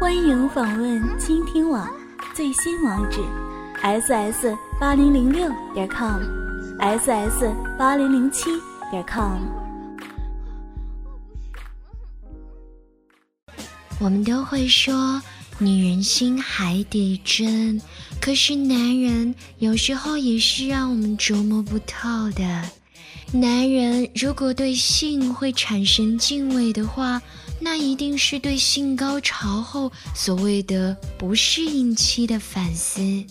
欢迎访问倾听网最新网址：ss 八零零六点 com，ss 八零零七点 com。我们都会说女人心海底针，可是男人有时候也是让我们琢磨不透的。男人如果对性会产生敬畏的话，那一定是对性高潮后所谓的不适应期的反思。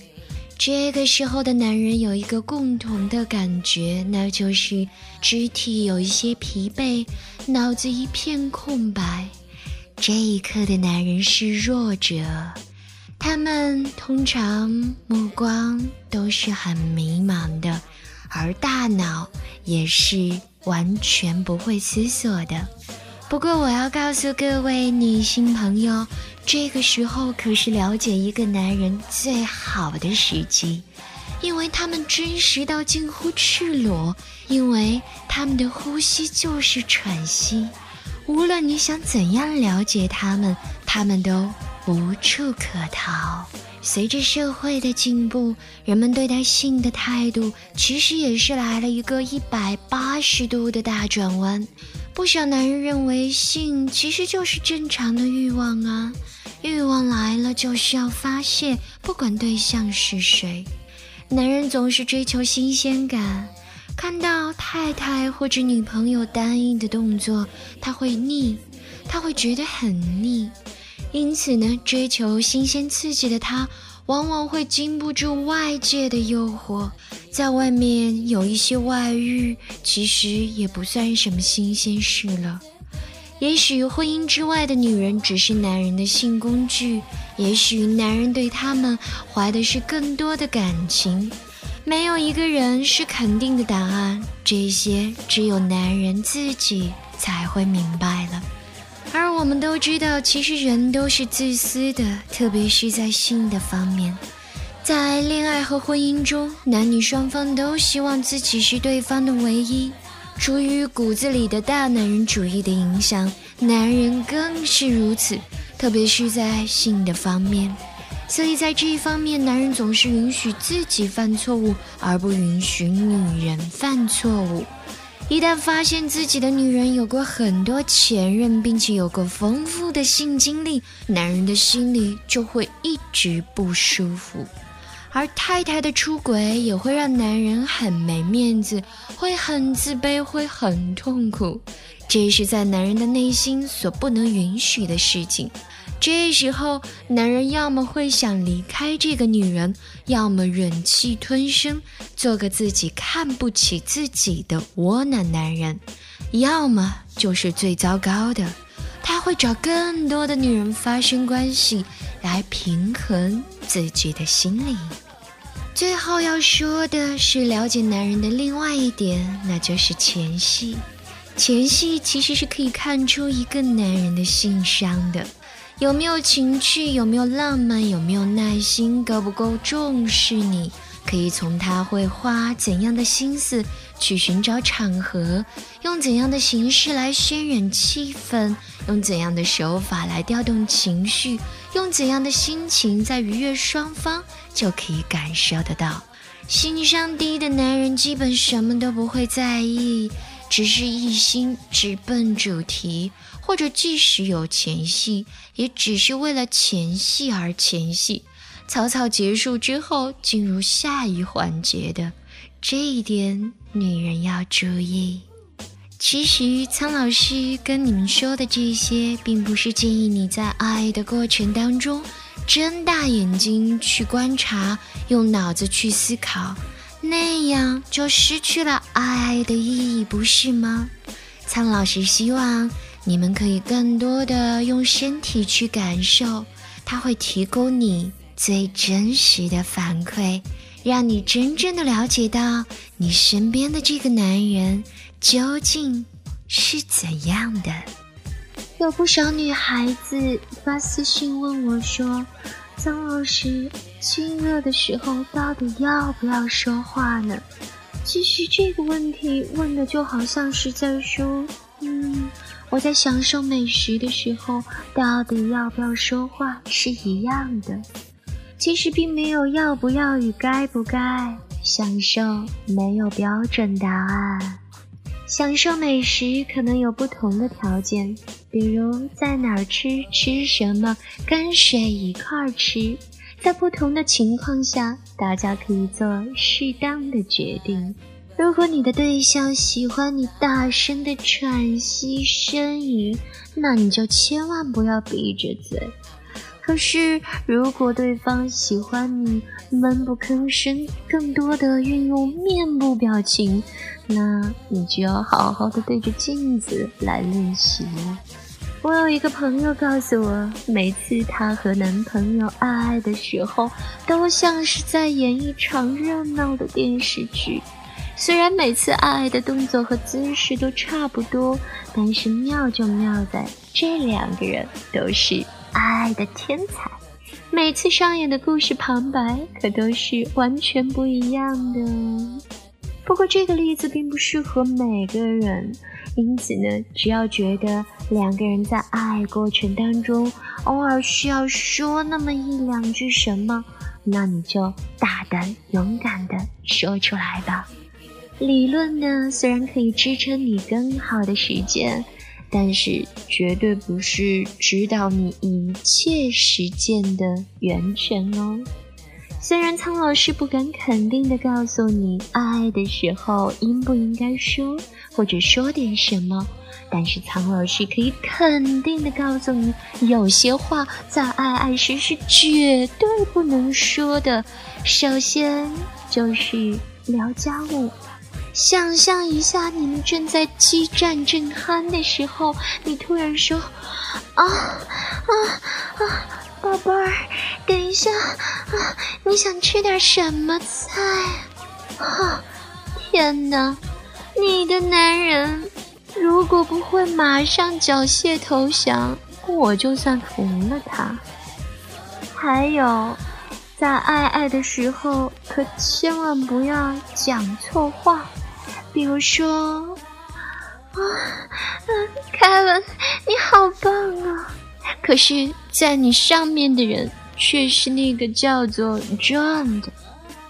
这个时候的男人有一个共同的感觉，那就是肢体有一些疲惫，脑子一片空白。这一刻的男人是弱者，他们通常目光都是很迷茫的。而大脑也是完全不会思索的。不过，我要告诉各位女性朋友，这个时候可是了解一个男人最好的时机，因为他们真实到近乎赤裸，因为他们的呼吸就是喘息。无论你想怎样了解他们，他们都无处可逃。随着社会的进步，人们对待性的态度其实也是来了一个一百八十度的大转弯。不少男人认为性其实就是正常的欲望啊，欲望来了就是要发泄，不管对象是谁。男人总是追求新鲜感，看到太太或者女朋友单一的动作，他会腻，他会觉得很腻。因此呢，追求新鲜刺激的他，往往会经不住外界的诱惑，在外面有一些外遇，其实也不算什么新鲜事了。也许婚姻之外的女人只是男人的性工具，也许男人对他们怀的是更多的感情。没有一个人是肯定的答案，这些只有男人自己才会明白了。而我们都知道，其实人都是自私的，特别是在性的方面。在恋爱和婚姻中，男女双方都希望自己是对方的唯一。出于骨子里的大男人主义的影响，男人更是如此，特别是在性的方面。所以在这一方面，男人总是允许自己犯错误，而不允许女人犯错误。一旦发现自己的女人有过很多前任，并且有过丰富的性经历，男人的心里就会一直不舒服。而太太的出轨也会让男人很没面子，会很自卑，会很痛苦。这是在男人的内心所不能允许的事情。这时候，男人要么会想离开这个女人，要么忍气吞声，做个自己看不起自己的窝囊男人；要么就是最糟糕的，他会找更多的女人发生关系，来平衡自己的心理。最后要说的是，了解男人的另外一点，那就是前戏。前戏其实是可以看出一个男人的性商的。有没有情趣？有没有浪漫？有没有耐心？够不够重视你？可以从他会花怎样的心思去寻找场合，用怎样的形式来渲染气氛，用怎样的手法来调动情绪，用怎样的心情在愉悦双方，就可以感受得到。心上低的男人基本什么都不会在意，只是一心直奔主题。或者即使有前戏，也只是为了前戏而前戏，草草结束之后进入下一环节的，这一点女人要注意。其实苍老师跟你们说的这些，并不是建议你在爱的过程当中睁大眼睛去观察，用脑子去思考，那样就失去了爱的意义，不是吗？苍老师希望。你们可以更多的用身体去感受，它会提供你最真实的反馈，让你真正的了解到你身边的这个男人究竟是怎样的。有不少女孩子发私信问我说：“曾老师，亲热的时候到底要不要说话呢？”其实这个问题问的就好像是在说：“嗯。”我在享受美食的时候，到底要不要说话是一样的。其实并没有要不要与该不该，享受没有标准答案。享受美食可能有不同的条件，比如在哪儿吃、吃什么、跟谁一块儿吃，在不同的情况下，大家可以做适当的决定。如果你的对象喜欢你大声的喘息呻吟，那你就千万不要闭着嘴。可是，如果对方喜欢你闷不吭声，更多的运用面部表情，那你就要好好的对着镜子来练习了。我有一个朋友告诉我，每次她和男朋友爱爱的时候，都像是在演一场热闹的电视剧。虽然每次爱爱的动作和姿势都差不多，但是妙就妙在这两个人都是爱的天才，每次上演的故事旁白可都是完全不一样的。不过这个例子并不适合每个人，因此呢，只要觉得两个人在爱过程当中偶尔需要说那么一两句什么，那你就大胆勇敢的说出来吧。理论呢，虽然可以支撑你更好的实践，但是绝对不是指导你一切实践的源泉哦。虽然苍老师不敢肯定的告诉你爱的时候应不应该说，或者说点什么，但是苍老师可以肯定的告诉你，有些话在爱爱时是绝对不能说的。首先就是聊家务。想象一下，你们正在激战正酣的时候，你突然说：“啊啊啊，宝贝儿，等一下啊，你想吃点什么菜？”啊，天哪！你的男人如果不会马上缴械投降，我就算服了他。还有，在爱爱的时候，可千万不要讲错话。比如说，啊，嗯，凯文，你好棒啊！可是，在你上面的人却是那个叫做 John 的，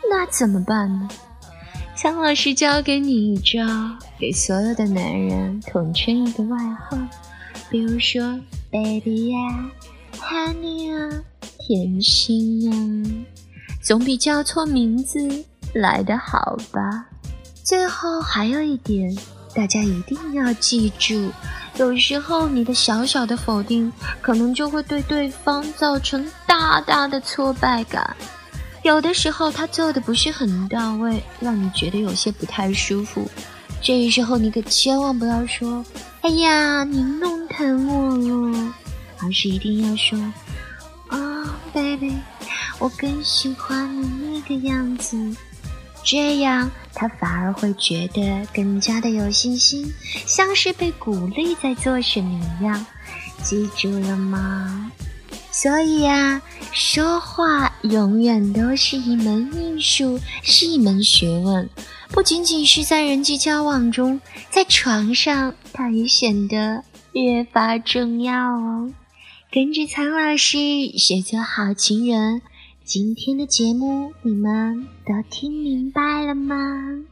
那怎么办呢？苍老师教给你一招，给所有的男人统称一个外号，比如说 Baby 呀，Honey 啊，甜心啊，总比叫错名字来的好吧？最后还有一点，大家一定要记住：有时候你的小小的否定，可能就会对对方造成大大的挫败感。有的时候他做的不是很到位，让你觉得有些不太舒服。这时候你可千万不要说：“哎呀，你弄疼我了。”而是一定要说：“啊，baby，我更喜欢你那个样子。”这样，他反而会觉得更加的有信心，像是被鼓励在做什么一样。记住了吗？所以呀，说话永远都是一门艺术，是一门学问。不仅仅是在人际交往中，在床上，它也显得越发重要哦。跟着苍老师学做好情人。今天的节目你们都听明白了吗？